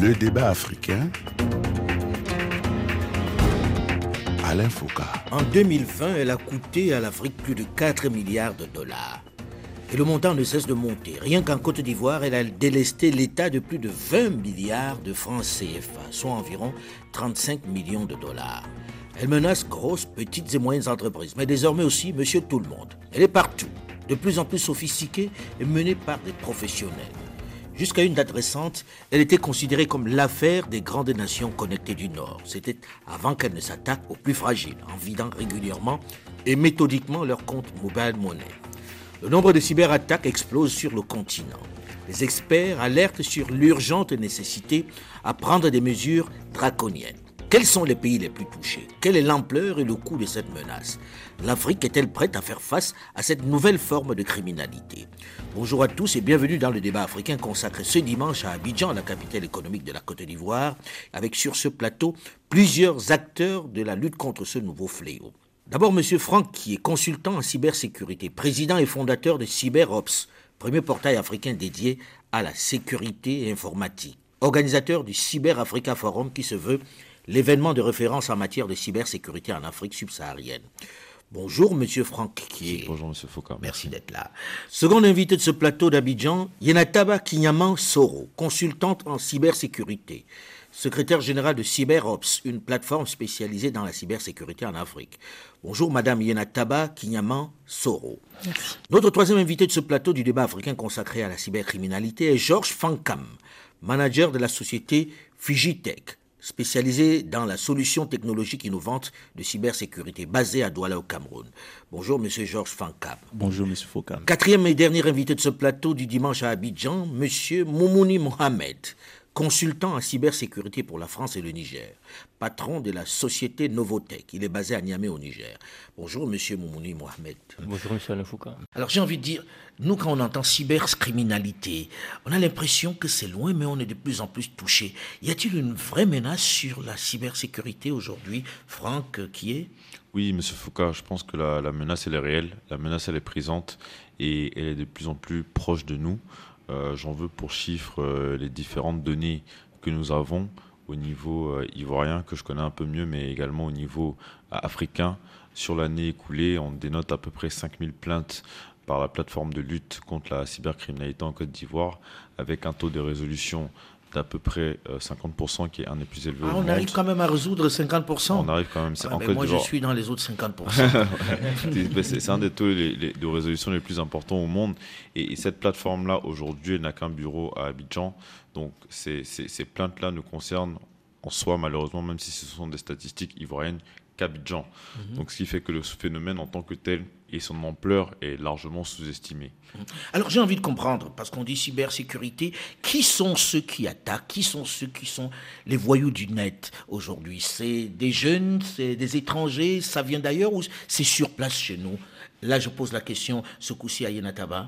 Le débat africain. Alain Foucault. En 2020, elle a coûté à l'Afrique plus de 4 milliards de dollars. Et le montant ne cesse de monter. Rien qu'en Côte d'Ivoire, elle a délesté l'État de plus de 20 milliards de francs CFA, soit environ 35 millions de dollars. Elle menace grosses, petites et moyennes entreprises, mais désormais aussi monsieur tout le monde. Elle est partout, de plus en plus sophistiquée et menée par des professionnels. Jusqu'à une date récente, elle était considérée comme l'affaire des grandes nations connectées du Nord. C'était avant qu'elle ne s'attaque aux plus fragiles, en vidant régulièrement et méthodiquement leur compte mobile money. Le nombre de cyberattaques explose sur le continent. Les experts alertent sur l'urgente nécessité à prendre des mesures draconiennes. Quels sont les pays les plus touchés? Quelle est l'ampleur et le coût de cette menace? L'Afrique est-elle prête à faire face à cette nouvelle forme de criminalité? Bonjour à tous et bienvenue dans le débat africain consacré ce dimanche à Abidjan, la capitale économique de la Côte d'Ivoire, avec sur ce plateau plusieurs acteurs de la lutte contre ce nouveau fléau. D'abord, M. Franck, qui est consultant en cybersécurité, président et fondateur de CyberOps, premier portail africain dédié à la sécurité informatique, organisateur du Cyber Africa Forum qui se veut l'événement de référence en matière de cybersécurité en Afrique subsaharienne. Bonjour, Monsieur Franck Kier. Bonjour, Monsieur Foucault. Merci d'être là. Second invité de ce plateau d'Abidjan, Yenataba Kinyaman Soro, consultante en cybersécurité, secrétaire générale de CyberOps, une plateforme spécialisée dans la cybersécurité en Afrique. Bonjour, Madame Yenataba Kinyaman Soro. Merci. Notre troisième invité de ce plateau du débat africain consacré à la cybercriminalité est Georges Fankam, manager de la société Fijitech spécialisé dans la solution technologique innovante de cybersécurité basée à Douala au Cameroun. Bonjour Monsieur Georges Fankam. Bonjour Monsieur Foucault. Quatrième et dernier invité de ce plateau du dimanche à Abidjan, Monsieur Moumouni Mohamed, consultant en cybersécurité pour la France et le Niger, patron de la société Novotech. Il est basé à Niamey au Niger. Bonjour Monsieur Moumouni Mohamed. Bonjour Monsieur Alain Foucault. Alors j'ai envie de dire, nous quand on entend cybercriminalité, on a l'impression que c'est loin, mais on est de plus en plus touché. Y a-t-il une vraie menace sur la cybersécurité aujourd'hui, Franck, qui est? Oui, Monsieur Foucault, je pense que la, la, menace elle est réelle, la menace elle est présente et elle est de plus en plus proche de nous. Euh, J'en veux pour chiffre euh, les différentes données que nous avons au niveau euh, ivoirien, que je connais un peu mieux, mais également au niveau africain. Sur l'année écoulée, on dénote à peu près 5000 plaintes par la plateforme de lutte contre la cybercriminalité en Côte d'Ivoire, avec un taux de résolution d'à peu près 50% qui est un des plus élevés. Ah, on arrive quand même à résoudre 50% On arrive quand même. Ah, en Côte moi, je suis dans les autres 50%. c'est un des taux les, les, de résolution les plus importants au monde. Et, et cette plateforme-là, aujourd'hui, elle n'a qu'un bureau à Abidjan. Donc, ces, ces, ces plaintes-là nous concernent en soi, malheureusement, même si ce sont des statistiques ivoiriennes, qu'Abidjan. -hmm. Donc, ce qui fait que le phénomène en tant que tel et son ampleur est largement sous-estimée. Alors j'ai envie de comprendre, parce qu'on dit cybersécurité, qui sont ceux qui attaquent, qui sont ceux qui sont les voyous du net aujourd'hui? C'est des jeunes, c'est des étrangers, ça vient d'ailleurs ou c'est sur place chez nous? Là je pose la question ce coup-ci à Yenataba.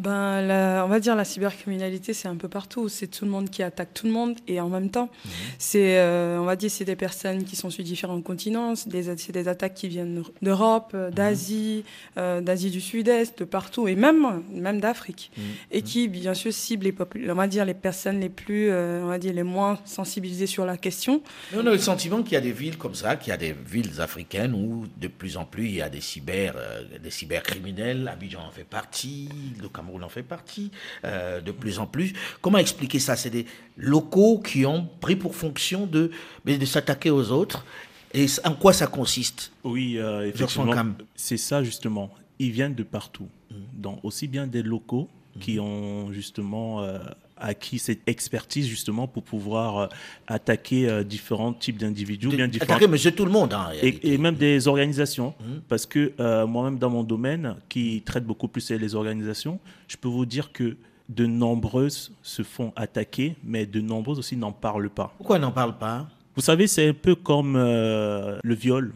Ben, la, on va dire la cybercriminalité, c'est un peu partout. C'est tout le monde qui attaque tout le monde et en même temps, mmh. c'est, euh, on va dire, c'est des personnes qui sont sur différents continents. C'est des, c'est des attaques qui viennent d'Europe, d'Asie, mmh. euh, d'Asie du Sud-Est, de partout et même, même d'Afrique. Mmh. Et qui, bien sûr, ciblent les, on va dire, les personnes les plus, euh, on va dire, les moins sensibilisées sur la question. On a le sentiment qu'il y a des villes comme ça, qu'il y a des villes africaines où de plus en plus il y a des cyber, des cybercriminels. Abidjan en fait partie, le Cameroun en fait partie euh, de plus en plus. Comment expliquer ça? C'est des locaux qui ont pris pour fonction de, de s'attaquer aux autres. Et en quoi ça consiste? Oui, euh, effectivement, c'est ça justement. Ils viennent de partout, mmh. donc aussi bien des locaux mmh. qui ont justement euh, acquis cette expertise justement pour pouvoir euh, attaquer euh, différents types d'individus, bien différents. Attaquer monsieur tout le monde. Hein, et, et, même des organisations, mmh. parce que euh, moi-même dans mon domaine, qui traite beaucoup plus les organisations, je peux vous dire que de nombreuses se font attaquer, mais de nombreuses aussi n'en parlent pas. Pourquoi n'en parlent pas? Vous savez, c'est un peu comme euh, le viol.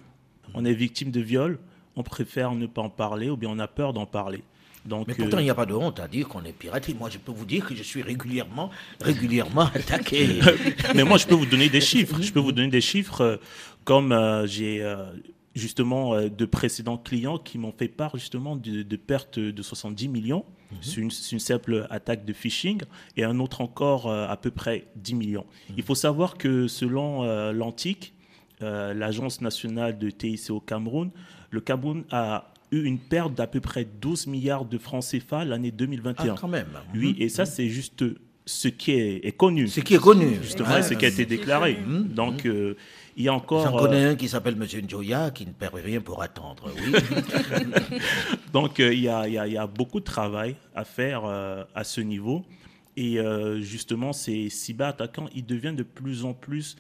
On est victime de viol, on préfère ne pas en parler ou bien on a peur d'en parler. Donc, mais pourtant, il n'y a pas de honte à dire qu'on est piraté. Moi, je peux vous dire que je suis régulièrement, régulièrement attaqué. mais moi, je peux vous donner des chiffres. Je peux vous donner des chiffres comme euh, j'ai euh, justement euh, de précédents clients qui m'ont fait part justement de, de pertes de 70 millions. Mmh. C'est une, simple attaque de phishing et un autre encore à peu près 10 millions. Il faut savoir que selon l'Antique, l'Agence nationale de TIC au Cameroun, le Cameroun a eu une perte d'à peu près 12 milliards de francs CFA l'année 2021. Ah, quand même. Oui, et ça, c'est juste ce qui est, connu. Ce qui est connu. Justement, ce qui a été déclaré. Mmh. Donc, euh, il y a encore. J'en connais euh, un qui s'appelle M. Njoya qui ne perd rien pour attendre. Oui. Donc, euh, il, y a, il, y a, beaucoup de travail à faire à ce niveau. Et justement, ces cyberattaquants, ils deviennent de plus en plus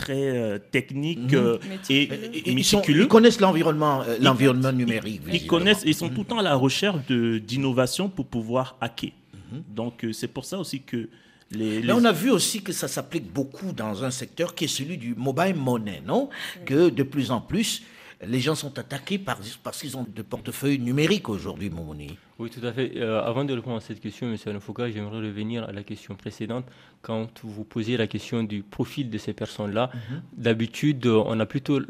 très euh, techniques mhm. euh, et, méticuleux. Ils, connaissent l'environnement euh, l'environnement numérique. Ils connaissent, ils sont tout le temps à la recherche d'innovation pour pouvoir hacker. Mhm. Donc c'est pour ça aussi que les, on a vu aussi que ça s'applique beaucoup dans un secteur qui est celui du mobile money, non? Que de plus en plus, les gens sont attaqués parce qu'ils ont de portefeuilles numériques aujourd'hui, Momoni. Oui, tout à fait. Euh, avant de répondre à cette question, M. Anafouka, j'aimerais revenir à la question précédente. Quand vous posiez la question du profil de ces personnes-là, mhm. d'habitude, on a plutôt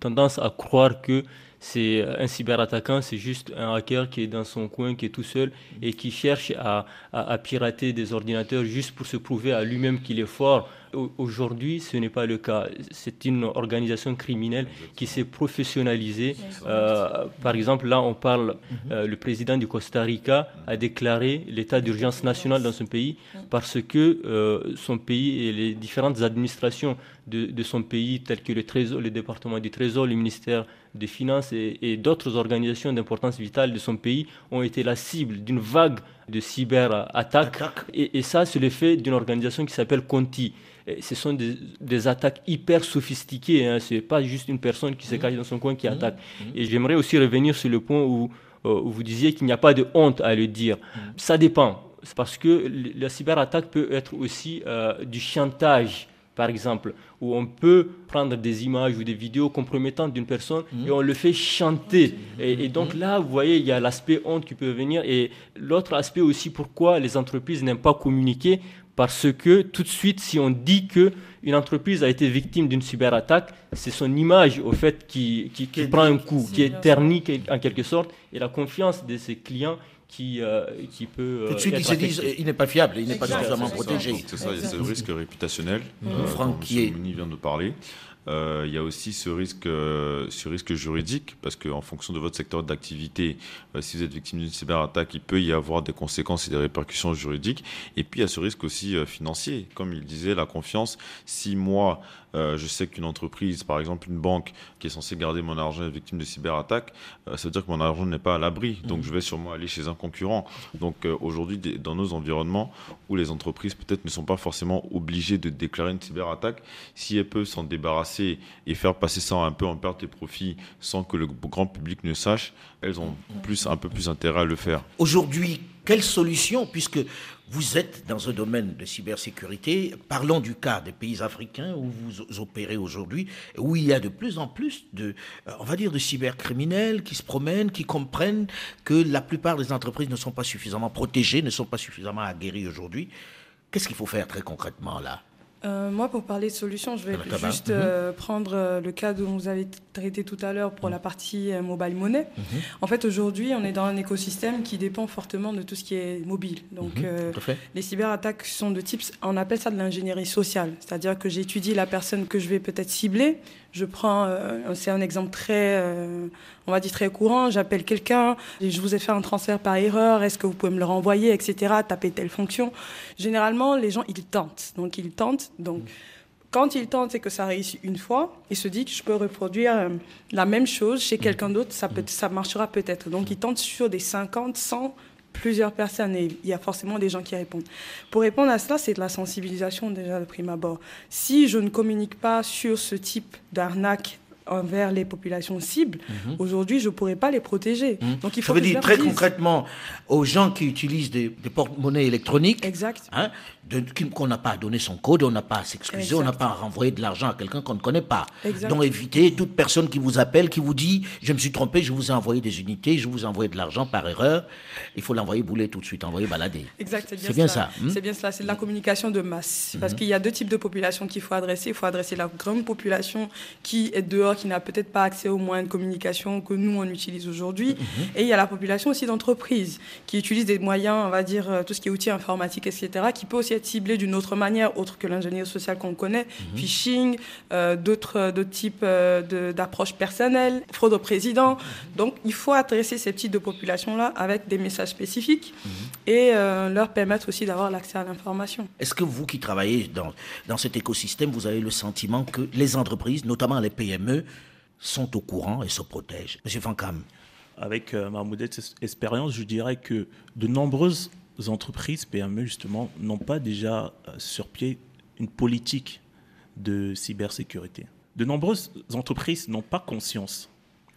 tendance à croire que c'est un cyberattaquant, c'est juste un hacker qui est dans son coin, qui est tout seul et qui cherche à, à pirater des ordinateurs juste pour se prouver à lui-même qu'il est fort Aujourd'hui, ce n'est pas le cas. C'est une organisation criminelle qui s'est professionnalisée. Euh, par exemple, là, on parle, euh, le président du Costa Rica a déclaré l'état d'urgence nationale dans son pays parce que euh, son pays et les différentes administrations de, son pays, telles que le, trésor, le département du Trésor, le ministère des Finances et, d'autres organisations d'importance vitale de son pays, ont été la cible d'une vague de cyberattaques. Et, et ça, c'est l'effet d'une organisation qui s'appelle Conti ce sont des, attaques hyper sophistiquées. Hein. Ce n'est pas juste une personne qui se cache dans son coin qui mmh. attaque. Mmh. Et j'aimerais aussi revenir sur le point où, euh, vous disiez qu'il n'y a pas de honte à le dire. Mmh. Ça dépend. Parce que la cyberattaque peut être aussi euh, du chantage par exemple, où on peut prendre des images ou des vidéos compromettantes d'une personne et on le fait chanter. Et, et, donc là, vous voyez, il y a l'aspect honte qui peut venir. Et l'autre aspect aussi, pourquoi les entreprises n'aiment pas communiquer, parce que tout de suite, si on dit que une entreprise a été victime d'une cyberattaque, c'est son image au fait qui, qui, prend un coup, qui est ternie en quelque sorte, et la confiance de ses clients qui, euh, qui peut. Tout de suite, ils se disent il n'est pas fiable, il n'est pas suffisamment protégé. C'est ça, il y a ce risque réputationnel. Euh, Franck qui est... vient de parler. Euh, il y a aussi ce risque, euh, juridique, parce qu'en fonction de votre secteur d'activité, euh, si vous êtes victime d'une cyberattaque, il peut y avoir des conséquences et des répercussions juridiques. Et puis il y a ce risque aussi financier. Comme il disait, la confiance, si moi, je sais qu'une entreprise, par exemple une banque, qui est censée garder mon argent est victime de cyberattaque, ça veut dire que mon argent n'est pas à l'abri. Donc je vais sûrement aller chez un concurrent. Donc aujourd'hui, dans nos environnements où les entreprises peut-être ne sont pas forcément obligées de déclarer une cyberattaque, si elles peuvent s'en débarrasser et faire passer ça un peu en perte de profit sans que le grand public ne sache, elles ont plus, un peu plus intérêt à le faire. Aujourd'hui, quelle solution, puisque vous êtes dans un domaine de cybersécurité, parlons du cas des pays africains où vous opérez aujourd'hui, où il y a de plus en plus de, euh, on va dire, de cybercriminels qui se promènent, qui comprennent que la plupart des entreprises ne sont pas suffisamment protégées, ne sont pas suffisamment aguerries aujourd'hui. Qu'est-ce qu'il faut faire très concrètement là? Euh, moi, pour parler de solutions, je vais juste euh, mhm. prendre euh, le cas dont vous avez traité tout à l'heure pour la partie mobile money. Mhm. En fait, aujourd'hui, on est dans un écosystème qui dépend fortement de tout ce qui est mobile. Donc, mhm. les cyberattaques sont de type, on appelle ça de l'ingénierie sociale. C'est-à-dire que j'étudie la personne que je vais peut-être cibler. Je prends, c'est un exemple très, on va dire très courant. J'appelle quelqu'un, je vous ai fait un transfert par erreur. Est-ce que vous pouvez me le renvoyer, etc. Taper telle fonction. Généralement, les gens ils tentent. Donc ils tentent donc, quand il tente et que ça réussit une fois, il se dit que je peux reproduire euh, la même chose chez quelqu'un d'autre, ça, peut, ça marchera peut-être. Donc, il tente sur des 50, 100, plusieurs personnes et il y a forcément des gens qui répondent. Pour répondre à cela, c'est de la sensibilisation déjà de prime abord. Si je ne communique pas sur ce type d'arnaque envers les populations cibles, mhm. aujourd'hui, je ne pourrais pas les protéger. Mhm. Donc, il faut Ça veut dire très concrètement aux gens qui utilisent des, porte-monnaies électroniques, exact. Hein, qu'on n'a pas à donner son code, on n'a pas à s'excuser, on n'a pas à renvoyer de l'argent à quelqu'un qu'on ne connaît pas. Donc évitez toute personne qui vous appelle, qui vous dit je me suis trompé, je vous ai envoyé des unités, je vous ai envoyé de l'argent par erreur. Il faut l'envoyer bouler tout de suite, envoyer balader. Exact, c'est bien, ça. Hmm? C'est bien cela, c'est de la communication de masse. Parce hmm. qu'il y a deux types de populations qu'il faut adresser. Il faut adresser la grande population qui est dehors, qui n'a peut-être pas accès aux moyens de communication que nous, on utilise aujourd'hui. Mhm. Et il y a la population aussi d'entreprises qui utilisent des moyens, on va dire, euh, tout ce qui est outils informatiques, etc., qui peut aussi être ciblé d'une autre manière, autre que l'ingénierie sociale qu'on connaît, mhm. phishing, euh, d'autres types d'approches personnelles, fraude au président. Donc, il faut adresser ces types de populations-là avec des messages spécifiques et leur permettre aussi d'avoir l'accès à l'information. Est-ce que vous qui travaillez dans, dans cet écosystème, vous avez le sentiment que les entreprises, notamment les PME, sont au courant et se protègent? Monsieur Fankam Avec euh, ma modeste expérience, je dirais que de nombreuses entreprises, PME justement, n'ont pas déjà euh, sur pied une politique de cybersécurité. De nombreuses entreprises n'ont pas conscience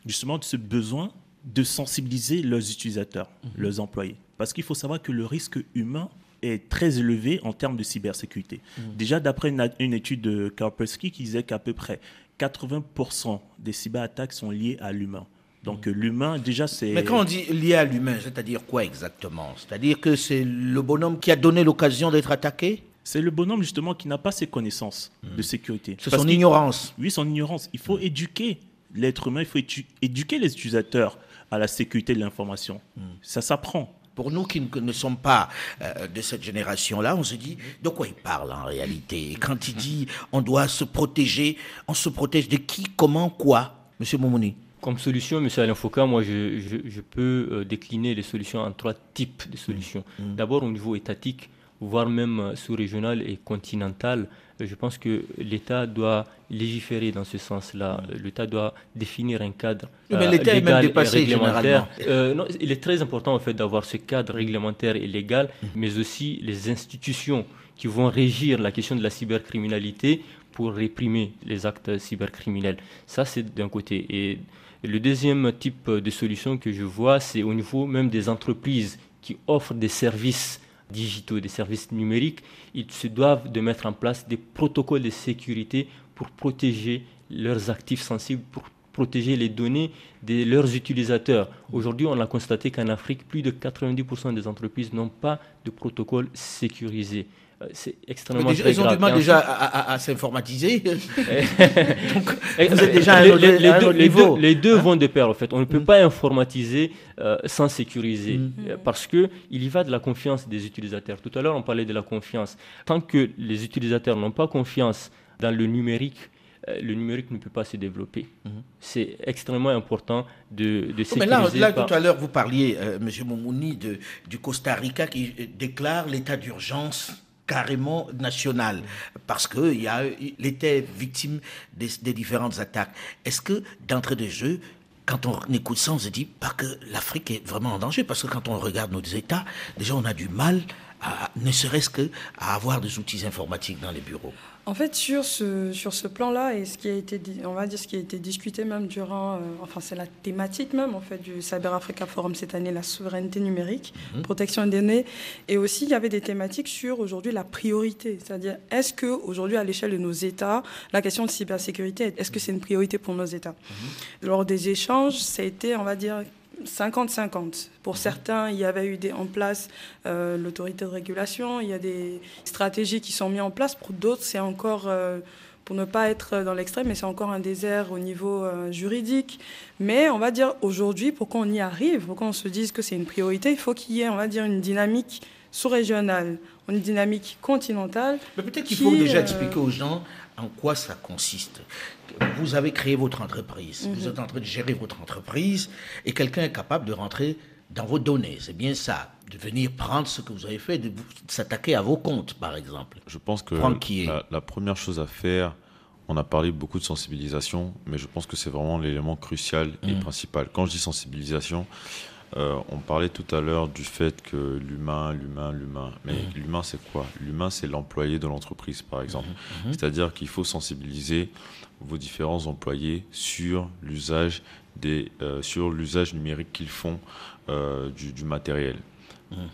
justement de ce besoin de sensibiliser leurs utilisateurs, mhm. leurs employés. Parce qu'il faut savoir que le risque humain est très élevé en termes de cybersécurité. Mm. Déjà, d'après une, étude de Kaspersky qui disait qu'à peu près 80% des cyberattaques sont liées à l'humain. Donc mm. l'humain, déjà, c'est... Mais quand on dit lié à l'humain, c'est-à-dire quoi exactement? C'est-à-dire que c'est le bonhomme qui a donné l'occasion d'être attaqué? C'est le bonhomme justement qui n'a pas ses connaissances mm. de sécurité. C'est son ignorance. Oui, son ignorance. Il faut éduquer l'être humain, il faut éduquer les utilisateurs à la sécurité de l'information. Ça s'apprend. Pour nous qui ne sommes pas euh, de cette génération-là, on se dit de quoi il parle en réalité? Quand il dit on doit se protéger, on se protège de qui, comment, quoi? Monsieur Momouni comme solution, M. Alain Foucault, moi, je, peux euh, décliner les solutions en trois types de solutions. Mmh. D'abord, au niveau étatique, voire même euh, sous-régional et continental, je pense que l'État doit légiférer dans ce sens-là. L'État doit définir un cadre mais l'État est même dépassé, réglementaire. Euh, non, il est très important en fait d'avoir ce cadre réglementaire et légal, mm. mais aussi les institutions qui vont régir la question de la cybercriminalité pour réprimer les actes cybercriminels. Ça, c'est d'un côté. Et le deuxième type de solution que je vois, c'est au niveau même des entreprises qui offrent des services digitaux, des services numériques, ils se doivent de mettre en place des protocoles de sécurité pour protéger leurs actifs sensibles, protéger les données de leurs utilisateurs. Aujourd'hui, on a constaté qu'en Afrique, plus de 90% des entreprises n'ont pas de protocole sécurisé. Euh, c'est extrêmement déjà, Ils ont du mal déjà à, s'informatiser. Vous êtes déjà à un les, deux, niveau. les deux hein? vont de pair, en fait. On ne peut mm. pas informatiser euh, sans sécuriser, mm. euh, parce qu'il y va de la confiance des utilisateurs. Tout à l'heure, on parlait de la confiance. Tant que les utilisateurs n'ont pas confiance dans le numérique, le numérique ne peut pas se développer. Mm. C'est extrêmement important de, de sécuriser. mais là, tout à l'heure, vous parliez, M. Momouni, de, du Costa Rica qui déclare l'état d'urgence carrément national, parce qu'il était victime des, des différentes attaques. Est-ce que d'entrée de jeu, quand on écoute ça, on se dit pas que l'Afrique est vraiment en danger, parce que quand on regarde nos États, déjà on a du mal, à, ne serait-ce que à avoir des outils informatiques dans les bureaux. En fait, sur ce, sur ce plan-là, et ce qui a été, on va dire, ce qui a été discuté même durant, euh, enfin, c'est la thématique même, en fait, du Cyber Africa Forum cette année, la souveraineté numérique, mhm. protection des données. Et aussi, il y avait des thématiques sur, aujourd'hui, la priorité. C'est-à-dire, est-ce que, aujourd'hui, à l'échelle de nos États, la question de cybersécurité, est-ce que c'est une priorité pour nos États? Mhm. Lors des échanges, ça a été, on va dire, 50-50. Pour certains, il y avait eu des, en place euh, l'autorité de régulation, il y a des stratégies qui sont mises en place. Pour d'autres, c'est encore, euh, pour ne pas être dans l'extrême, mais c'est encore un désert au niveau euh, juridique. Mais on va dire aujourd'hui, pour qu'on y arrive, pour qu'on se dise que c'est une priorité, il faut qu'il y ait, on va dire, une dynamique sous-régionale, une dynamique continentale. Mais peut-être qu'il faut déjà expliquer aux gens en quoi ça consiste? Vous avez créé votre entreprise, vous mhm. êtes en train de gérer votre entreprise et quelqu'un est capable de rentrer dans vos données. C'est bien ça, de venir prendre ce que vous avez fait, de, s'attaquer à vos comptes, par exemple. Je pense que la, première chose à faire, on a parlé beaucoup de sensibilisation, mais je pense que c'est vraiment l'élément crucial et mhm. principal. Quand je dis sensibilisation, euh, on parlait tout à l'heure du fait que l'humain, l'humain, l'humain. Mais mhm. l'humain, c'est quoi? L'humain, c'est l'employé de l'entreprise, par exemple. C'est-à-dire qu'il faut sensibiliser vos différents employés sur l'usage des euh, sur l'usage numérique qu'ils font euh, du, matériel.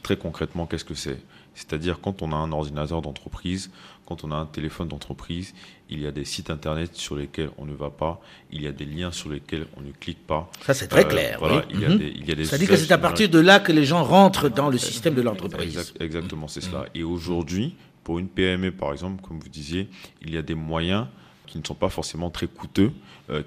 Très concrètement, qu'est-ce que c'est? C'est-à-dire quand on a un ordinateur d'entreprise, quand on a un téléphone d'entreprise, il y a des sites internet sur lesquels on ne va pas, il y a des liens sur lesquels on ne clique pas. Ça c'est très euh, clair. Voilà, il, y a des, il y a des Ça dit que c'est à partir de là que les gens rentrent dans le système de l'entreprise. exactement, c'est cela. Et aujourd'hui, pour une PME par exemple, comme vous disiez, il y a des moyens qui ne sont pas forcément très coûteux,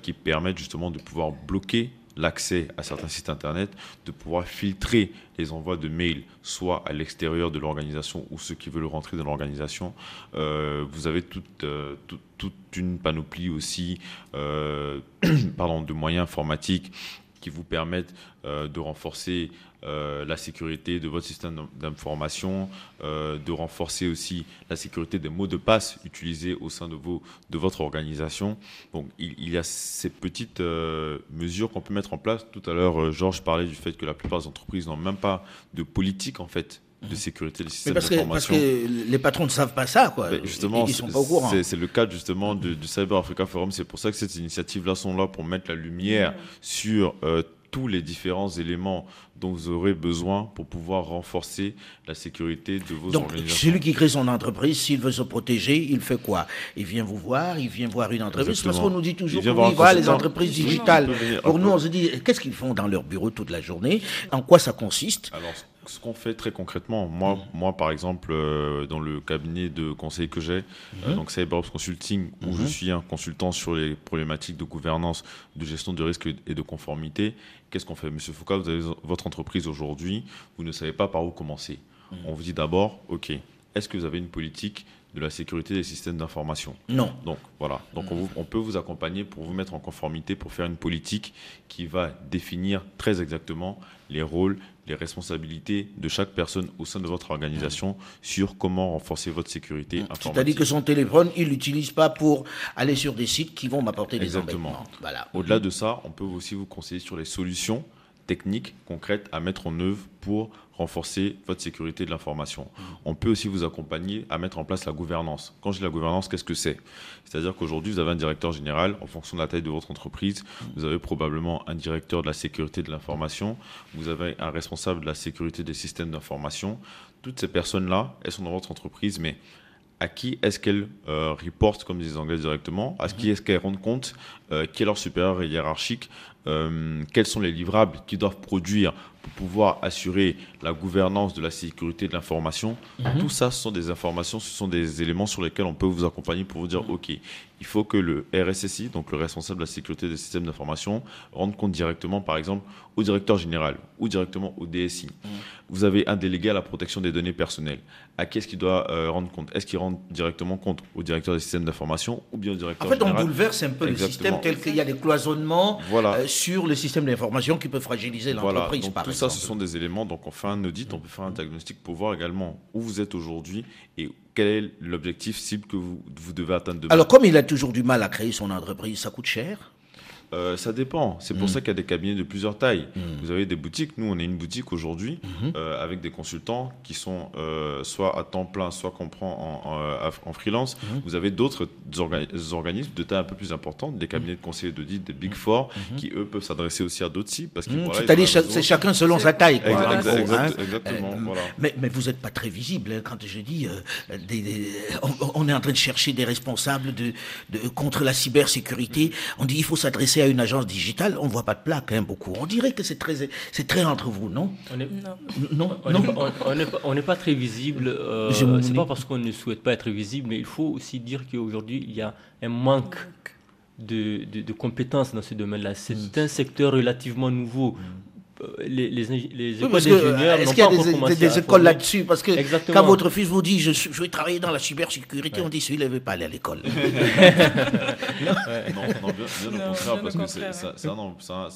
qui permettent justement de pouvoir bloquer l'accès à certains sites internet, de pouvoir filtrer les envois de mails, soit à l'extérieur de l'organisation ou ceux qui veulent rentrer dans l'organisation. Euh, vous avez toute, euh, toute, une panoplie aussi euh, pardon, de moyens informatiques qui vous permettent de renforcer euh, la sécurité de votre système d'information, euh, de renforcer aussi la sécurité des mots de passe utilisés au sein de, vos, de votre organisation. Donc il, il y a ces petites mesures qu'on peut mettre en place. Tout à l'heure, Georges parlait du fait que la plupart des entreprises n'ont même pas de politique en fait de sécurité des systèmes d'information. Parce que les patrons ne savent pas ça, quoi. justement, ils sont pas au courant. C'est le cas justement du, Cyber Africa Forum. C'est pour ça que ces initiatives-là sont là pour mettre la lumière sur euh, tous les différents éléments dont vous aurez besoin pour pouvoir renforcer la sécurité de vos Donc, organisations. Celui qui crée son entreprise, s'il veut se protéger, il fait quoi? Il vient vous voir, il vient voir une entreprise. Parce qu'on nous dit toujours qu'on voit les entreprises digitales. Pour nous, on se dit, qu'est-ce qu'ils font dans leur bureau toute la journée? En quoi ça consiste? Alors, ce qu'on fait très concrètement, moi, mm. moi par exemple, euh, dans le cabinet de conseil que j'ai, euh, mm-hmm. donc CyberOps Consulting, où je mm-hmm. suis un consultant sur les problématiques de gouvernance, de gestion de risque et de conformité, qu'est-ce qu'on fait Monsieur Foucault, vous avez votre entreprise aujourd'hui, vous ne savez pas par où commencer. Mm. On vous dit d'abord, OK, est-ce que vous avez une politique de la sécurité des systèmes d'information? Non. Donc voilà. Donc on, peut vous accompagner pour vous mettre en conformité, pour faire une politique qui va définir très exactement les rôles, les responsabilités de chaque personne au sein de votre organisation sur comment renforcer votre sécurité informatique. C'est-à-dire que son téléphone, il l'utilise pas pour aller sur des sites qui vont m'apporter des Exactement. Voilà. Au-delà de ça, on peut aussi vous conseiller sur les solutions techniques concrètes à mettre en œuvre pour renforcer votre sécurité de l'information. Mmh. On peut aussi vous accompagner à mettre en place la gouvernance. Quand je dis la gouvernance, qu'est-ce que c'est? C'est-à-dire qu'aujourd'hui, vous avez un directeur général, en fonction de la taille de votre entreprise, mmh. vous avez probablement un directeur de la sécurité de l'information, vous avez un responsable de la sécurité des systèmes d'information. Toutes ces personnes-là, elles sont dans votre entreprise, mais à qui est-ce qu'elles euh, reportent, comme disent les Anglais directement, à qui mmh. est-ce qu'elles rendent compte, euh, qui est leur supérieur hiérarchique, euh, quels sont les livrables qu'ils doivent produire pour pouvoir assurer la gouvernance de la sécurité de l'information. Mhm. Tout ça, ce sont des informations, ce sont des éléments sur lesquels on peut vous accompagner pour vous dire, mhm. OK, il faut que le RSSI, donc le responsable de la sécurité des systèmes d'information, rende compte directement, par exemple, au directeur général ou directement au DSI. Mhm. Vous avez un délégué à la protection des données personnelles. À qui est-ce qu'il doit euh, rendre compte? Est-ce qu'il rend directement compte au directeur des systèmes d'information ou bien au directeur général En fait, on bouleverse un peu le système tel qu'il y a des cloisonnements euh, sur le système d'information qui peut fragiliser l'entreprise, voilà. Tout ça, ce sont des éléments. Donc, on fait un audit, on peut faire un diagnostic pour voir également où vous êtes aujourd'hui et quel est l'objectif cible que vous, vous devez atteindre demain. Alors, comme il a toujours du mal à créer son entreprise, ça coûte cher euh, ça dépend. C'est pour mm. ça qu'il y a des cabinets de plusieurs tailles. Mm. Vous avez des boutiques. Nous, on est une boutique aujourd'hui mm-hmm. euh, avec des consultants qui sont euh, soit à temps plein, soit qu'on prend en, en, freelance. Mm-hmm. Vous avez d'autres organismes de taille un peu plus importante, des cabinets de conseil d'audit, des Big Four, mm-hmm. qui eux peuvent s'adresser aussi à d'autres sites. Parce C'est-à-dire c'est chacun selon sa taille. Quoi, exactement. voilà. mais, mais, vous n'êtes pas très visible hein, quand je dis. Des, on, est en train de chercher des responsables de, de contre la cybersécurité. On dit il faut s'adresser à une agence digitale, on ne voit pas de plaque, hein, beaucoup. On dirait que c'est très, c'est très entre vous, non On n'est pas, très visible. Euh, c'est pas parce qu'on ne souhaite pas être visible, mais il faut aussi dire qu'aujourd'hui, il y a un manque de, de, compétences dans ce domaine-là. C'est mm. un secteur relativement nouveau. Mm les, les, les écoles d'ingénieurs Est-ce qu'il y a des, écoles là-dessus Parce que quand votre fils vous dit je, je vais travailler dans la cybersécurité, on dit celui-là ne veut pas aller à l'école. non, non, bien, au contraire, parce que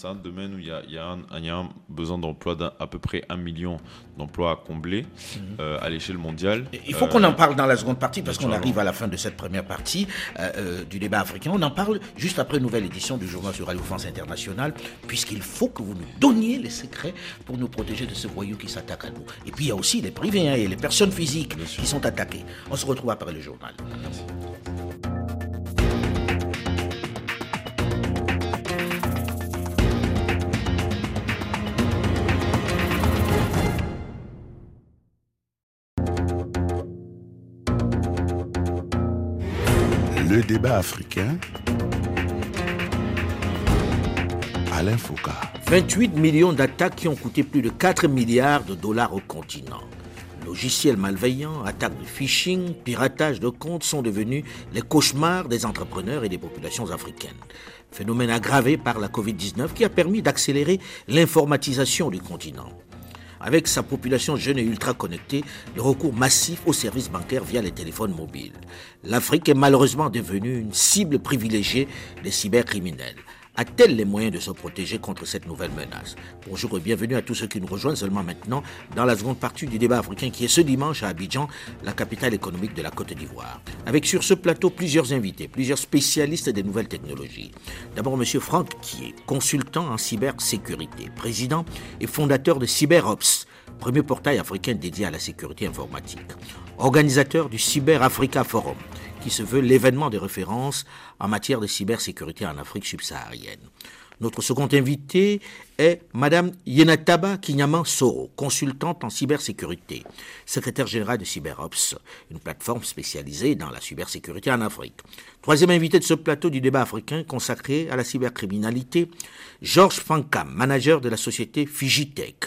c'est un, domaine où il y a, il y a, un, il y a un besoin d'emploi d'à peu près un million d'emplois à combler mhm. euh, à l'échelle mondiale. Il faut qu'on en parle dans la seconde partie, parce qu'on arrive à la fin de cette première partie euh, euh, du débat africain. On en parle juste après une nouvelle édition du journal sur Radio France Internationale, puisqu'il faut que vous nous donniez les secrets pour nous protéger de ce voyou qui s'attaque à nous. Et puis il y a aussi les privés hein, et les personnes physiques qui sont attaquées. On se retrouve après le journal. Le débat africain. Alain Foucault. 28 millions d'attaques qui ont coûté plus de 4 milliards de dollars au continent. Logiciels malveillants, attaques de phishing, piratage de comptes sont devenus les cauchemars des entrepreneurs et des populations africaines. Phénomène aggravé par la Covid-19 qui a permis d'accélérer l'informatisation du continent. Avec sa population jeune et ultra connectée, le recours massif aux services bancaires via les téléphones mobiles. L'Afrique est malheureusement devenue une cible privilégiée des cybercriminels a-t-elle les moyens de se protéger contre cette nouvelle menace Bonjour et bienvenue à tous ceux qui nous rejoignent seulement maintenant dans la seconde partie du débat africain qui est ce dimanche à Abidjan, la capitale économique de la Côte d'Ivoire. Avec sur ce plateau plusieurs invités, plusieurs spécialistes des nouvelles technologies. D'abord M. Franck Kier, consultant en cybersécurité, président et fondateur de CyberOps, premier portail africain dédié à la sécurité informatique. Organisateur du Cyber Africa Forum, qui se veut l'événement de référence en matière de cybersécurité en Afrique subsaharienne. Notre second invité est Madame Yenataba Kinyaman Soro, consultante en cybersécurité, secrétaire générale de CyberOps, une plateforme spécialisée dans la cybersécurité en Afrique. Troisième invité de ce plateau du débat africain consacré à la cybercriminalité, Georges Fankam, manager de la société Fijitech,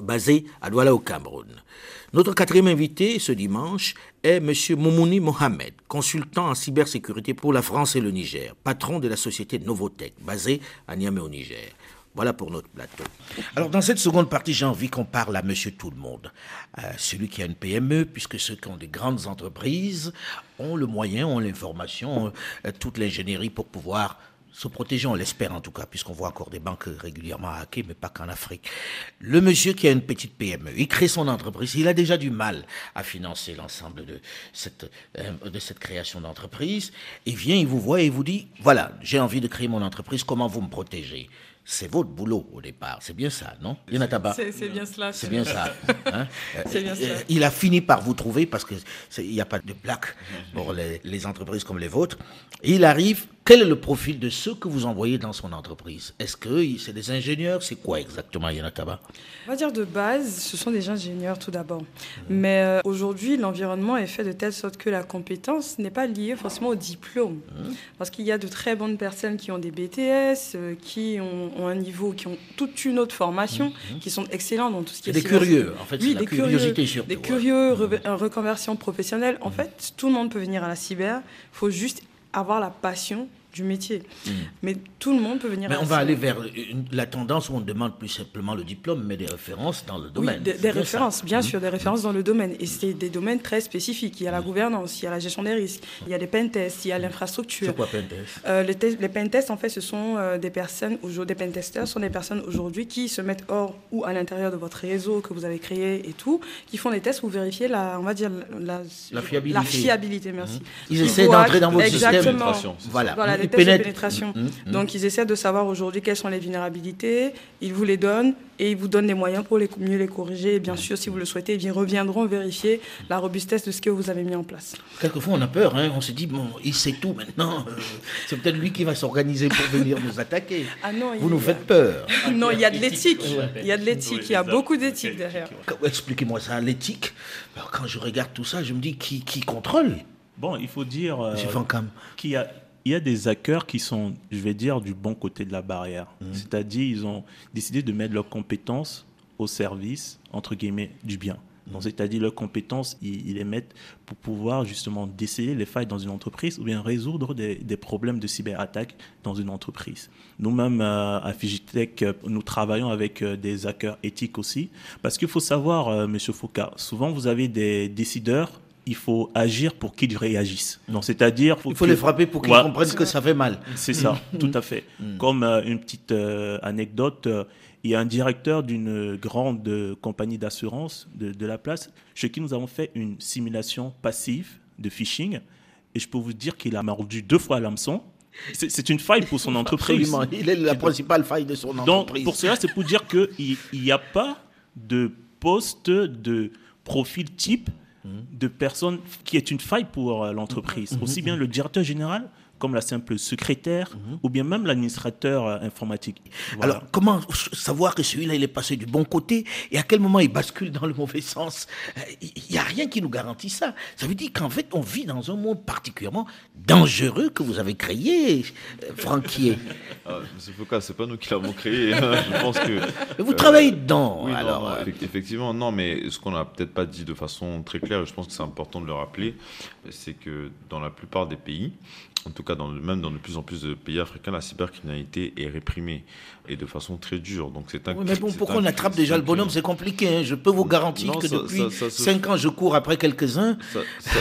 basée à Douala au Cameroun. Notre quatrième invité ce dimanche est M. Moumouni Mohamed, consultant en cybersécurité pour la France et le Niger, patron de la société Novotech, basée à Niamey au Niger. Voilà pour notre plateau. Alors dans cette seconde partie, j'ai envie qu'on parle à monsieur tout le monde. Euh, celui qui a une PME, puisque ceux qui ont des grandes entreprises ont le moyen, ont l'information, euh, toute l'ingénierie pour pouvoir se protéger, on l'espère en tout cas, puisqu'on voit encore des banques régulièrement hackées, mais pas qu'en Afrique. Le monsieur qui a une petite PME, il crée son entreprise, il a déjà du mal à financer l'ensemble de cette, euh, de cette création d'entreprise. Il vient, il vous voit et il vous dit, voilà, j'ai envie de créer mon entreprise, comment vous me protégez? C'est votre boulot au départ. C'est bien ça, non? C'est bien cela. C'est bien ça. Hein? Bien euh, Il a fini par vous trouver parce qu'il n'y a pas de plaque pour les, les, entreprises comme les vôtres. il arrive quel est le profil de ceux que vous envoyez dans son entreprise? Est-ce que c'est des ingénieurs? C'est quoi exactement, Yanakaba? On va dire de base, ce sont des ingénieurs tout d'abord. Mais euh, aujourd'hui, l'environnement est fait de telle sorte que la compétence n'est pas liée forcément au diplôme. Mmh. Parce qu'il y a de très bonnes personnes qui ont des BTS, euh, qui ont, un niveau, qui ont toute une autre formation, mmh. qui sont excellents dans tout ce qui est... Des curieux, en fait, oui, la des curiosité curieux, Des curieux, mmh. reconversion professionnelle. En fait, tout le monde peut venir à la cyber. Il faut juste avoir la passion du métier. Hmm. Mais tout le monde peut venir. Mais on va aller vers la tendance où on demande plus simplement le diplôme, mais des références dans le domaine. Oui, des, références, bien hmm. sûr, des références dans le domaine. Et c'est des domaines très spécifiques. Il y a la hmm. gouvernance, il y a la gestion des risques, il y a les pentests, il y a l'infrastructure. C'est quoi pentests euh, les, les pentests, en fait, ce sont euh, des personnes, des pentesters sont des personnes aujourd'hui qui se mettent hors ou à l'intérieur de votre réseau que vous avez créé et tout, qui font des tests pour vérifier la, on va dire, la, la fiabilité. La fiabilité, merci. Ils essaient d'entrer dans votre Exactement. système. Voilà. voilà les tests de pénétration. Mmh, mmh. Donc, ils essaient de savoir aujourd'hui quelles sont les vulnérabilités, ils vous les donnent et ils vous donnent les moyens pour les, mieux les corriger. Et bien sûr, si vous le souhaitez, ils reviendront vérifier la robustesse de ce que vous avez mis en place. Quelquefois, on a peur, hein. on se dit, bon, il sait tout maintenant, euh, c'est peut-être lui qui va s'organiser pour venir nous attaquer. Ah non, vous nous faites peur. non, il y a de l'éthique, il y a de l'éthique, il y a beaucoup d'éthique derrière. Expliquez-moi ça, l'éthique. Quand je regarde tout ça, je me dis, qui, qui contrôle? Bon, il faut dire euh, qu'il y a il y a des hackers qui sont, je vais dire, du bon côté de la barrière. Mmh. C'est-à-dire, ils ont décidé de mettre leurs compétences au service, entre guillemets, du bien. Mmh. c'est-à-dire leurs compétences, ils, les mettent pour pouvoir justement déceler les failles dans une entreprise ou bien résoudre des, problèmes de cyberattaque dans une entreprise. Nous-mêmes, euh, à Fijitech, euh, nous travaillons avec euh, des hackers éthiques aussi. Parce qu'il faut savoir, Monsieur Foucault, souvent vous avez des décideurs il faut agir pour qu'ils réagissent. Donc, c'est-à-dire, il faut les frapper pour qu'ils comprennent que ça fait mal. C'est ça, tout à fait. Mm. Comme euh, une petite euh, anecdote, euh, il y a un directeur d'une grande compagnie d'assurance de, la place chez qui nous avons fait une simulation passive de phishing, et je peux vous dire qu'il a mordu deux fois l'hameçon. C'est une faille pour son entreprise. Absolument, il est la principale faille de son entreprise. Donc, pour cela, c'est pour dire qu'il n'y a pas de poste de profil type de personnes qui est une faille pour euh, l'entreprise. Mhm. Aussi bien le directeur général comme la simple secrétaire mhm. ou bien même l'administrateur euh, informatique. Alors, comment savoir que celui-là, il est passé du bon côté et à quel moment il bascule dans le mauvais sens? Il n'y a rien qui nous garantit ça. Ça veut dire qu'en fait, on vit dans un monde particulièrement dangereux que vous avez créé, euh, Franquier. Ah, Monsieur Foucault, c'est pas nous qui l'avons créé. Je pense que. vous travaillez dedans. alors. Non, effectivement, non, mais ce qu'on n'a peut-être pas dit de façon très claire, je pense que c'est important de le rappeler, c'est que dans la plupart des pays, en tout cas dans même dans de plus en plus de pays africains, la cybercriminalité est réprimée et de façon très dure. Donc c'est un. mais bon, pourquoi on attrape déjà le bonhomme? C'est compliqué. Hein. Je peux vous garantir que depuis 5 ans, je cours après quelques-uns.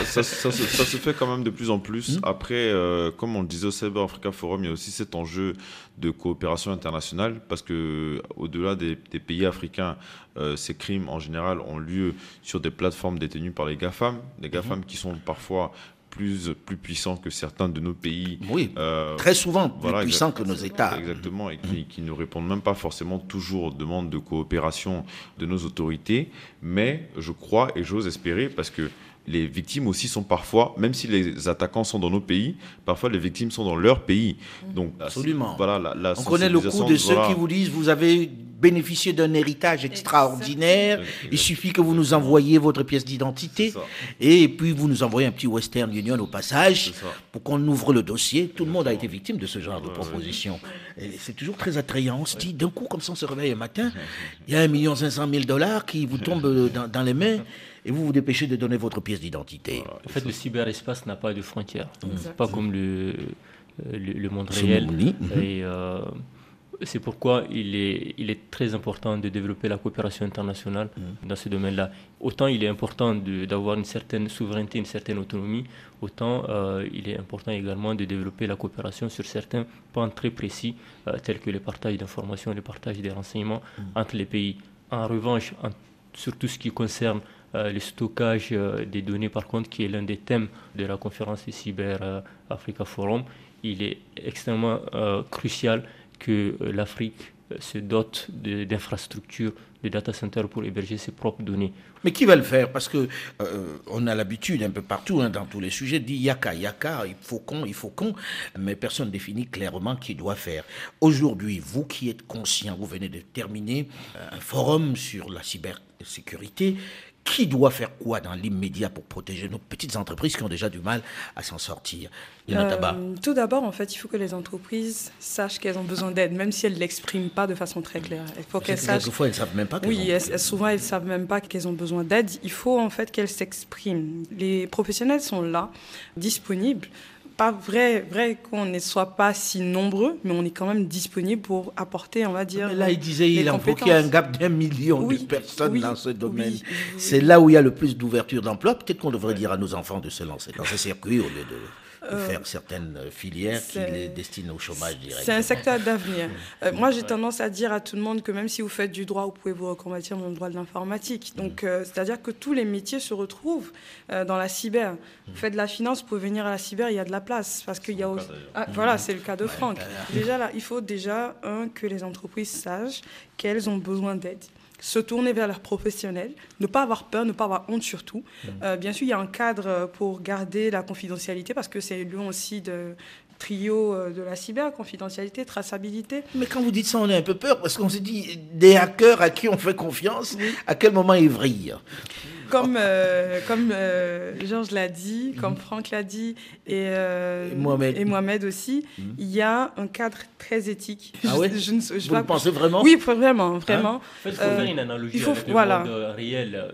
Ça, se fait quand même de plus en plus. Hmm. Après, euh, comme on le disait au Cyber Africa Forum, il y a aussi cet enjeu de coopération internationale parce que au-delà des, pays africains, euh, ces crimes en général ont lieu sur des plateformes détenues par les GAFAM, des GAFAM hmm. qui sont parfois plus, plus puissants que certains de nos pays. Oui, euh, très souvent plus puissants que nos États. Exactement, et qui, qui, ne répondent même pas forcément toujours aux demandes de coopération de nos autorités. Mais je crois et j'ose espérer, parce que les victimes aussi sont parfois, même si les attaquants sont dans nos pays, parfois les victimes sont dans leur pays. Donc, Absolument. Voilà, la, On connaît le coup de ceux qui vous disent vous avez bénéficié d'un héritage extraordinaire, il suffit que vous nous envoyiez votre pièce d'identité et puis vous nous envoyez un petit Western Union au passage pour qu'on ouvre le dossier. Tout le monde a été victime de ce genre de proposition. C'est toujours très attrayant. On se dit d'un coup, comme ça on se réveille un matin, il y a un million cinq cent mille dollars qui vous tombent dans, dans les mains et vous vous dépêchez de donner votre pièce d'identité. En fait, le cyberespace n'a pas de frontières. C'est pas comme le, le, monde réel. Et euh, c'est pourquoi il est, il est très important de développer la coopération internationale mm. dans ce domaine-là. Autant il est important d'avoir une certaine souveraineté, une certaine autonomie, autant euh, il est important également de développer la coopération sur certains points très précis, tels que le partage d'informations, le partage des renseignements mm. entre les pays. En revanche, sur tout ce qui concerne euh, le stockage euh, des données, par contre, qui est l'un des thèmes de la conférence du Cyber euh, Africa Forum, il est extrêmement crucial que l'Afrique se dote d'infrastructures, de data centers pour héberger ses propres données. Mais qui va le faire? Parce que on a l'habitude un peu partout, hein, dans tous les sujets, de dire yaka, yaka, il faut qu'on, il faut qu'on, mais personne ne définit clairement qui doit faire. Aujourd'hui, vous qui êtes conscient, vous venez de terminer un forum sur la cybersécurité, qui doit faire quoi dans l'immédiat pour protéger nos petites entreprises qui ont déjà du mal à s'en sortir euh, Tout d'abord, en fait, il faut que les entreprises sachent qu'elles ont besoin d'aide, même si elles ne l'expriment pas de façon très claire. Il faut qu'elles sachent. Quelquefois, elles ne savent même pas qu'elles Oui, souvent, elles ne savent même pas qu'elles ont besoin d'aide. Il faut en fait qu'elles s'expriment. Les professionnels sont là, disponibles pas vrai, vrai qu'on ne soit pas si nombreux, mais on est quand même disponible pour apporter, on va dire. là, il disait il invoquait un gap d'un million de personnes dans ce domaine. C'est là où il y a le plus d'ouverture d'emploi. Peut-être qu'on devrait dire à nos enfants de se lancer dans ce circuit au lieu de euh, faire certaines filières qui les destinent au chômage direct. C'est un secteur d'avenir. Euh, moi, j'ai tendance à dire à tout le monde que même si vous faites du droit, vous pouvez vous reconvertir dans le droit de l'informatique. Donc, euh, c'est-à-dire que tous les métiers se retrouvent dans la cyber. Vous faites de la finance, vous pouvez venir à la cyber, il y a de la place. Parce qu'il y a ah, voilà, c'est le cas de Franck. Déjà, là, il faut déjà, un, que les entreprises sachent qu'elles ont besoin d'aide se tourner vers leurs professionnels, ne pas avoir peur, ne pas avoir honte surtout. Mmh. Euh, bien sûr, il y a un cadre pour garder la confidentialité parce que c'est lieu aussi de trio euh, de la cyber, confidentialité, traçabilité. Mais quand vous dites ça, on a un peu peur parce qu'on se dit des hackers à qui on fait confiance, à quel moment ils vrillent? Comme, euh, comme euh, Georges l'a dit, comme mhm. Franck l'a dit, et, euh, et, Mohamed. aussi, mhm. il y a un cadre très éthique. Ah oui je, Vous le pensez vraiment? Oui, vraiment, vraiment. en fait, il faut faire une analogie il faut, avec le voilà. monde réel.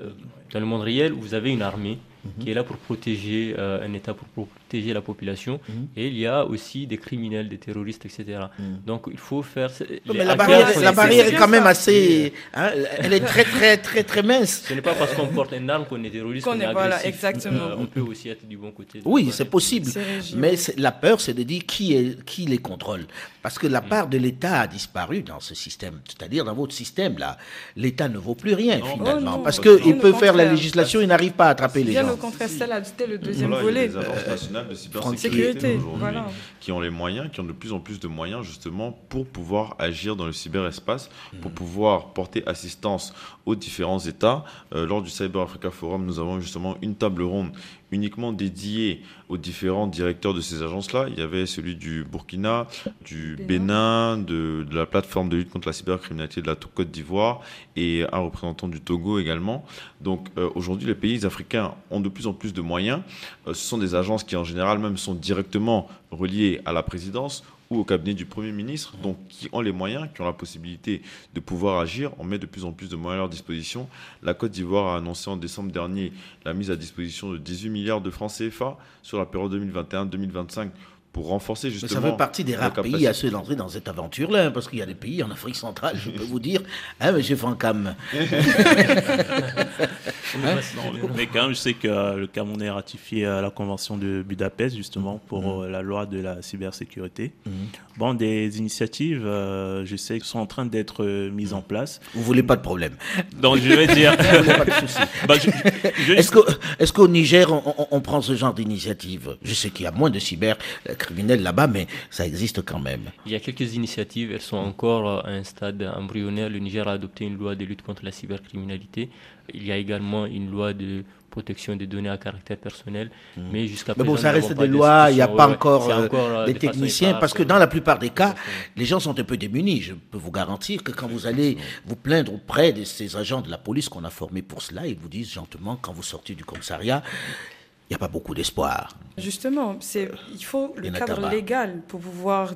Dans le monde réel, vous avez une armée mhm. qui est là pour protéger un État, pour protéger la population. Mhm. Et il y a aussi des criminels, des terroristes, etc. Mhm. Donc il faut faire. Mais la barrière, la barrière est, quand même assez. Hein, elle est très, très, très, très mince. Ce n'est pas parce qu'on porte une arme qu'on est terroriste, qu'on est, voilà, exactement. Euh, on peut aussi être du bon côté. Oui, c'est possible. Mais la peur, c'est de dire qui, est, qui les contrôle. Parce que la mm. part de l'État a disparu dans ce système. C'est-à-dire dans votre système, là, l'État ne vaut plus rien, finalement. parce qu'il peut faire la législation, il n'arrive pas à attraper les gens. Au contraire, c'était le deuxième volet. Les agences nationales de cybersécurité aujourd'hui qui ont les moyens, qui ont de plus en plus de moyens justement pour pouvoir agir dans le cyberespace, pour mm. pouvoir porter assistance aux différents États. Euh, lors du Cyber Africa Forum, nous avons justement une table ronde uniquement dédiée aux différents directeurs de ces agences-là. Il y avait celui du Burkina, du Bénin, de, la plateforme de lutte contre la cybercriminalité de la Côte d'Ivoire et un représentant du Togo également. Donc euh, aujourd'hui, les pays africains ont de plus en plus de moyens. Euh, ce sont des agences qui en général même sont directement reliées à la présidence au cabinet du Premier ministre, donc qui ont les moyens, qui ont la possibilité de pouvoir agir. On met de plus en plus de moyens à leur disposition. La Côte d'Ivoire a annoncé en décembre dernier la mise à disposition de 18 milliards de francs CFA sur la période 2021-2025 pour renforcer justement. Mais ça fait partie des rares pays à se lancer dans cette aventure-là, hein, parce qu'il y a des pays en Afrique centrale, je peux vous dire, hein, monsieur Fankam. Hein mais quand même, je sais que euh, le Cameroun a ratifié euh, la convention de Budapest, justement, pour mhm. euh, la loi de la cybersécurité. Mhm. Bon, des initiatives, je sais, sont en train d'être mises en place. Vous voulez pas de problème. Donc, je vais dire. bah, Est-ce qu'au Niger, on, on, prend ce genre d'initiative? Je sais qu'il y a moins de cybercriminels là-bas, mais ça existe quand même. Il y a quelques initiatives, elles sont encore à un stade embryonnaire. Le Niger a adopté une loi de lutte contre la cybercriminalité. Il y a également une loi de protection des données à caractère personnel. Hmm. Mais jusqu'à présent. Mais bon, ça reste des lois, il n'y a pas encore, euh, euh, des techniciens, parce que dans la plupart des cas, les gens sont un peu démunis. Je peux vous garantir que quand vous allez vous plaindre auprès de ces agents de la police qu'on a formés pour cela, ils vous disent gentiment, quand vous sortez du commissariat, il n'y a pas beaucoup d'espoir. Justement, il faut le cadre légal pour pouvoir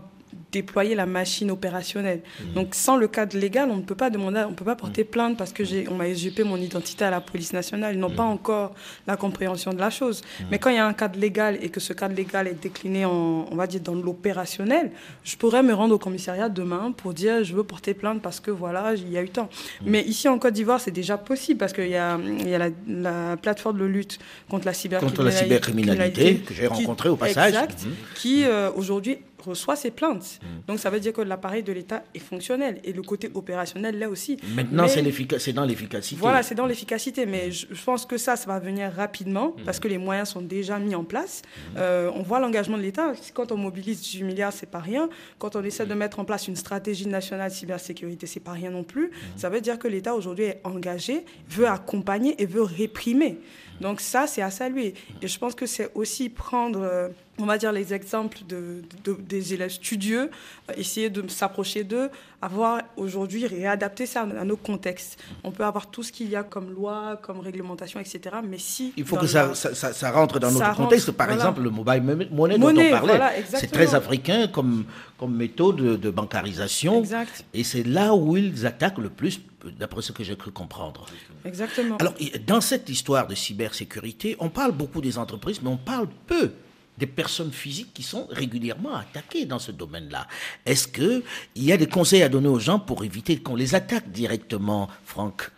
déployer la machine opérationnelle. Mmh. Donc sans le cadre légal, on ne peut pas demander, on peut pas porter mmh. plainte parce que j'ai, on m'a usurpé mon identité à la police nationale. Ils n'ont pas mmh. encore la compréhension de la chose. Mais quand il y a un cadre légal et que ce cadre légal est décliné en, on va dire dans l'opérationnel, je pourrais me rendre au commissariat demain pour dire je veux porter plainte parce que voilà, il y a eu temps. Mais ici en Côte d'Ivoire, c'est déjà possible parce qu'il y a, y a la, plateforme de lutte contre la cybercriminalité, contre la cybercriminalité que j'ai rencontrée au passage, exact, qui euh, aujourd'hui reçoit ses plaintes. Mm. Donc ça veut dire que l'appareil de l'État est fonctionnel et le côté opérationnel là aussi. Maintenant c'est dans l'efficacité. Voilà, c'est dans l'efficacité, mais je, pense que ça, ça va venir rapidement mm. parce que les moyens sont déjà mis en place. Mm. Euh, on voit l'engagement de l'État. Quand on mobilise 18 milliards, c'est pas rien. Quand on essaie de mettre en place une stratégie nationale de cybersécurité, c'est pas rien non plus. Ça veut dire que l'État aujourd'hui est engagé, veut accompagner et veut réprimer. Donc ça, c'est à saluer. Et je pense que c'est aussi prendre, euh, on va dire, les exemples de, des élèves studieux, euh, essayer de s'approcher d'eux, avoir aujourd'hui réadapté ça à nos contextes. On peut avoir tout ce qu'il y a comme loi, comme réglementation, etc. Mais si... Il faut que ça, ça, rentre dans notre contexte. Par exemple, le mobile money, dont on parlait, c'est très africain comme, comme méthode de bancarisation. Exact. Et c'est là où ils attaquent le plus d'après ce que j'ai cru comprendre. Exactement. Alors, dans cette histoire de cybersécurité, on parle beaucoup des entreprises, mais on parle peu des personnes physiques qui sont régulièrement attaquées dans ce domaine-là. Est-ce qu'il y a des conseils à donner aux gens pour éviter qu'on les attaque directement, Franck?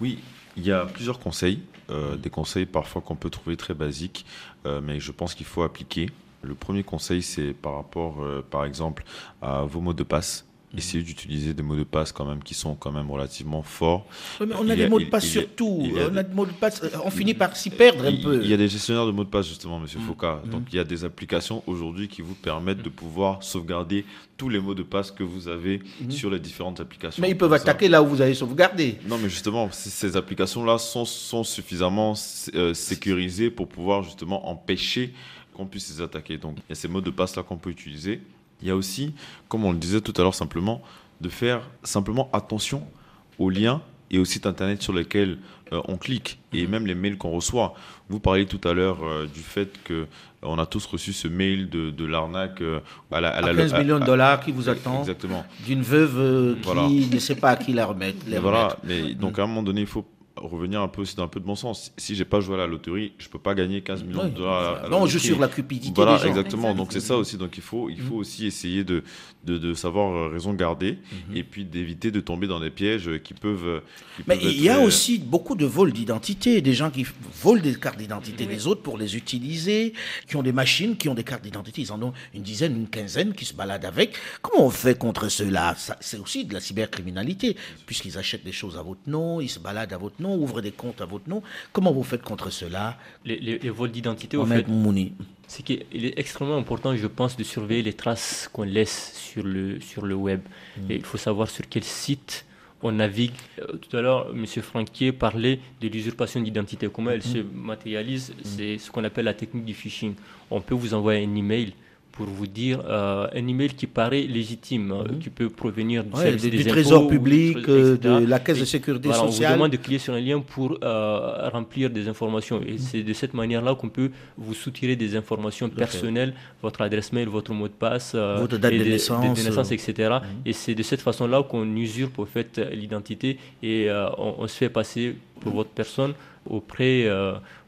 Oui, il y a plusieurs conseils. Euh, des conseils parfois qu'on peut trouver très basiques, euh, mais je pense qu'il faut appliquer. Le premier conseil, c'est par rapport, euh, par exemple, à vos mots de passe essayer d'utiliser des mots de passe quand même qui sont quand même relativement forts. on a des mots de passe surtout. on a des mots de passe. On finit par s'y perdre un peu. Il y a des gestionnaires de mots de passe justement, Monsieur mm. Foucault. Mm. Donc il y a des applications aujourd'hui qui vous permettent de pouvoir sauvegarder tous les mots de passe que vous avez sur les différentes applications. Mais ils peuvent attaquer là où vous avez sauvegardé. Non, mais justement, ces applications-là sont, sont suffisamment euh, sécurisées pour pouvoir justement empêcher qu'on puisse les attaquer. Donc il y a ces mots de passe là qu'on peut utiliser. Il y a aussi, comme on le disait tout à l'heure simplement, de faire simplement attention aux liens et aux sites internet sur lesquels euh, on clique et mhm. même les mails qu'on reçoit. Vous parliez tout à l'heure euh, du fait que on a tous reçu ce mail de, l'arnaque euh, à, la, 15 millions de dollars qui vous attend. Exactement. D'une veuve qui ne sait pas à qui la remettre. voilà. Mais donc à un moment donné, il faut revenir un peu aussi d'un peu de bon sens. Si j'ai pas joué à la loterie, je peux pas gagner 15 millions de dollars. non, je suis sur la cupidité. Voilà, exactement. Donc c'est ça aussi. Donc il faut, il faut mm. aussi essayer de, de, savoir euh, raison garder mm-hmm. et puis d'éviter de tomber dans des pièges qui peuvent. Mais il y a aussi beaucoup de vols d'identité, des gens qui volent des cartes d'identité des autres pour les utiliser, qui ont des machines, qui ont des cartes d'identité. Ils en ont une dizaine, une quinzaine qui se baladent avec. Comment on fait contre cela? C'est aussi de la cybercriminalité, puisqu'ils achètent des choses à votre nom, ils se baladent à votre nom nom, ouvrent des comptes à votre nom. Comment vous faites contre cela? Les, vols d'identité, au fait, c'est qu'il est extrêmement important, je pense, de surveiller les traces qu'on laisse sur le, sur le web. Mm. Et il faut savoir sur quel site on navigue. Euh, tout à l'heure, M. Franquier parlait de l'usurpation d'identité. Comment elle se mm. matérialise C'est ce qu'on appelle la technique du phishing. On peut vous envoyer un email pour vous dire euh, un email qui paraît légitime, euh, mhm. qui peut provenir du, service des trésor public, euh, de la caisse de sécurité sociale. On vous demande de cliquer sur un lien pour remplir des informations. Et mhm. c'est de cette manière-là qu'on peut vous soutirer des informations personnelles, votre adresse mail, votre mot de passe, votre date de, naissance, etc. Mhm. Et c'est de cette façon-là qu'on usurpe au fait l'identité et on, se fait passer pour votre personne auprès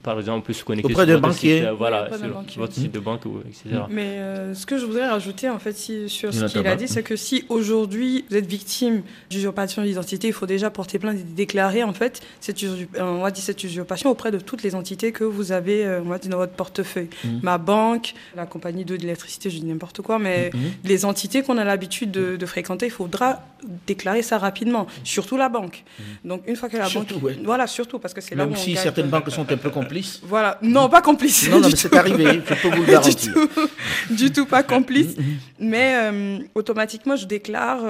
par exemple, on peut se connecter auprès d'un banquier. Euh, voilà, sur votre site de banque, etc. Mais euh, ce que je voudrais rajouter, en fait, sur ce qu'il a dit, c'est que si aujourd'hui vous êtes victime d'usurpation d'identité, il faut déjà porter plainte et déclarer, en fait, cette, on cette usurpation auprès de toutes les entités que vous avez, euh, on va dire, dans votre portefeuille. Mhm. Ma banque, la compagnie d'eau, de l'électricité, je dis n'importe quoi, mais mhm. les entités qu'on a l'habitude de, fréquenter, il faudra déclarer ça rapidement, surtout la banque. Mhm. Donc, une fois que la surtout, banque. Voilà, surtout, parce que c'est là où si certaines banques sont un peu compliquées voilà. Non, pas complice. Non, non, mais c'est arrivé, je peux vous le garantir. du, tout, du tout pas complice. mais euh, automatiquement, je déclare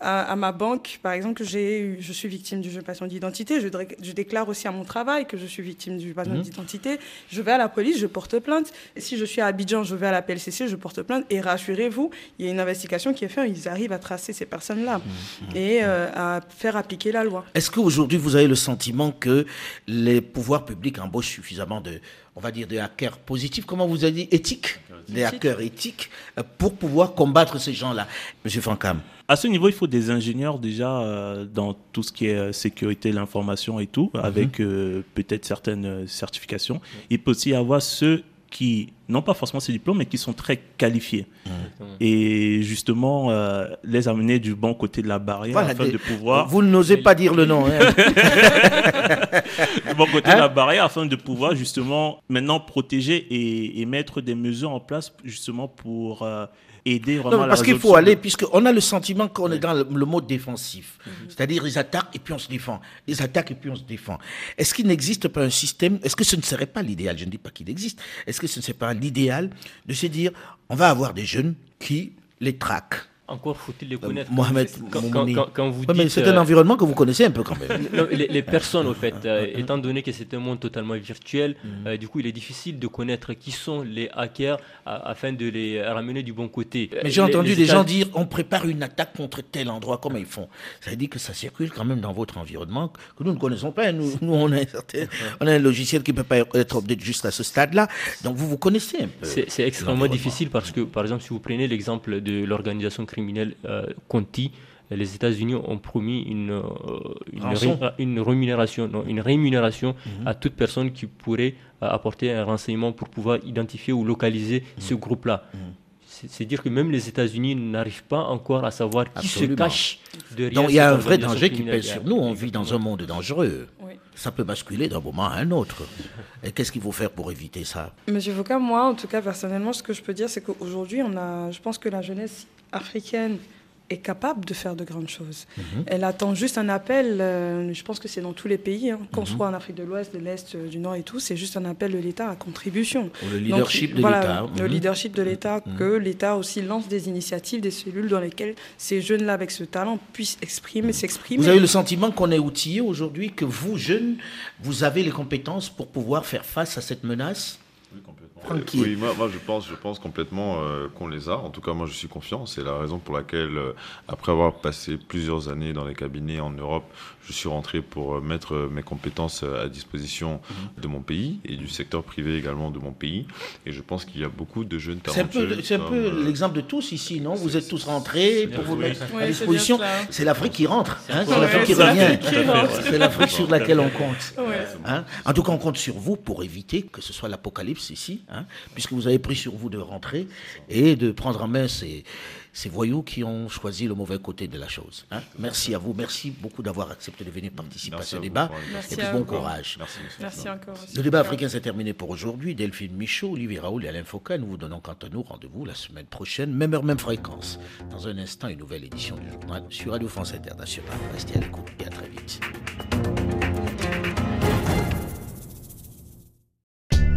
à, ma banque, par exemple, que je suis victime du patient d'identité. Je, je, déclare aussi à mon travail que je suis victime du patient mhm. d'identité. Je vais à la police, je porte plainte. Et si je suis à Abidjan, je vais à la PLCC, je porte plainte. Et rassurez-vous, il y a une investigation qui est faite. Ils arrivent à tracer ces personnes-là mhm. et euh, à faire appliquer la loi. Est-ce qu'aujourd'hui, vous avez le sentiment que les pouvoirs publics embauchent suffisamment de on va dire, des hackers positifs, comment vous avez dit, éthiques, des hackers éthiques, euh, pour pouvoir combattre ces gens-là. Monsieur Francam. À ce niveau, il faut des ingénieurs déjà euh, dans tout ce qui est euh, sécurité, l'information et tout, mhm. avec peut-être certaines certifications. Il peut aussi y avoir ceux qui n'ont pas forcément ces diplômes, mais qui sont très qualifiés. Mmh. Et justement, euh, les amener du bon côté de la barrière afin de pouvoir... Vous n'osez pas dire le nom. Hein. du bon côté de la hein? barrière afin de pouvoir justement maintenant protéger et, mettre des mesures en place justement pour... Euh, aider vraiment non, parce qu'il faut aller, puisqu'on a le sentiment qu'on est dans le, mode défensif. Mhm. C'est-à-dire, ils attaquent et puis on se défend. Ils attaquent et puis on se défend. Est-ce qu'il n'existe pas un système, est-ce que ce ne serait pas l'idéal, je ne dis pas qu'il existe, est-ce que ce ne serait pas l'idéal de se dire, on va avoir des jeunes qui les traquent? Encore faut-il les connaître. Mohamed, quand, vous dites, c'est un euh, environnement que vous connaissez un peu quand même. les, personnes, au fait, euh, étant donné que c'est un monde totalement virtuel, mhm. euh, du coup, il est difficile de connaître qui sont les hackers afin de les ramener du bon côté. Mais j'ai entendu des gens dire on prépare une attaque contre tel endroit, comment ils font? Ça veut dire que ça circule quand même dans votre environnement que nous ne connaissons pas. Nous, nous on, a un certain, on a un logiciel qui ne peut pas être update juste à ce stade-là. Donc vous vous connaissez un peu. C'est extrêmement difficile parce que, par exemple, si vous prenez l'exemple de l'organisation criminel euh, Conti, les États-Unis ont promis une, euh, une, rémunération, une rémunération mhm. à toute personne qui pourrait euh, apporter un renseignement pour pouvoir identifier ou localiser mhm. ce groupe-là. Mhm. C'est dire que même les États-Unis n'arrivent pas encore à savoir qui se cache derrière. Donc il y a un vrai danger qui pèse sur nous. On vit dans un monde dangereux. Ça peut basculer d'un moment à un autre. Et qu'est-ce qu'il faut faire pour éviter ça? Monsieur Foucault, moi, en tout cas, personnellement, ce que je peux dire, c'est qu'aujourd'hui, on a, je pense que la jeunesse africaine est capable de faire de grandes choses. Mhm. Elle attend juste un appel, euh, je pense que c'est dans tous les pays, hein, qu'on mhm. soit en Afrique de l'Ouest, de l'Est, euh, du Nord et tout, c'est juste un appel de l'État à contribution. le leadership de l'État. Le mhm. leadership de l'État, que l'État aussi lance des initiatives, des cellules dans lesquelles ces jeunes-là, avec ce talent, puissent exprimer, s'exprimer. Vous avez le sentiment qu'on est outillé aujourd'hui, que vous, jeunes, vous avez les compétences pour pouvoir faire face à cette menace? Oui, oui, moi, moi, je pense, je pense complètement euh, qu'on les a. En tout cas, moi, je suis confiant. C'est la raison pour laquelle, euh, après avoir passé plusieurs années dans les cabinets en Europe, je suis rentré pour euh, mettre mes compétences à disposition mhm. de mon pays et du secteur privé également de mon pays. Et je pense qu'il y a beaucoup de jeunes talentueux. C'est un peu, l'exemple de tous ici, non? Vous êtes tous rentrés pour vous mettre à disposition. C'est l'Afrique qui rentre. Hein? C'est l'Afrique qui revient. C'est l'Afrique sur laquelle on compte. Hein? En tout cas, on compte sur vous pour éviter que ce soit l'apocalypse ici. Hein, puisque vous avez pris sur vous de rentrer et de prendre en main ces, ces voyous qui ont choisi le mauvais côté de la chose. Hein. Merci à vous, merci beaucoup d'avoir accepté de venir participer à ce débat. et puis bon courage. Merci, encore. Le débat africain s'est terminé pour aujourd'hui. Delphine Michaud, Olivier Raoul et Alain Foucault, nous vous donnons quant à nous rendez-vous la semaine prochaine, même heure, même fréquence. Dans un instant, une nouvelle édition du journal sur Radio France Internationale. Restez à l'écoute et à très vite.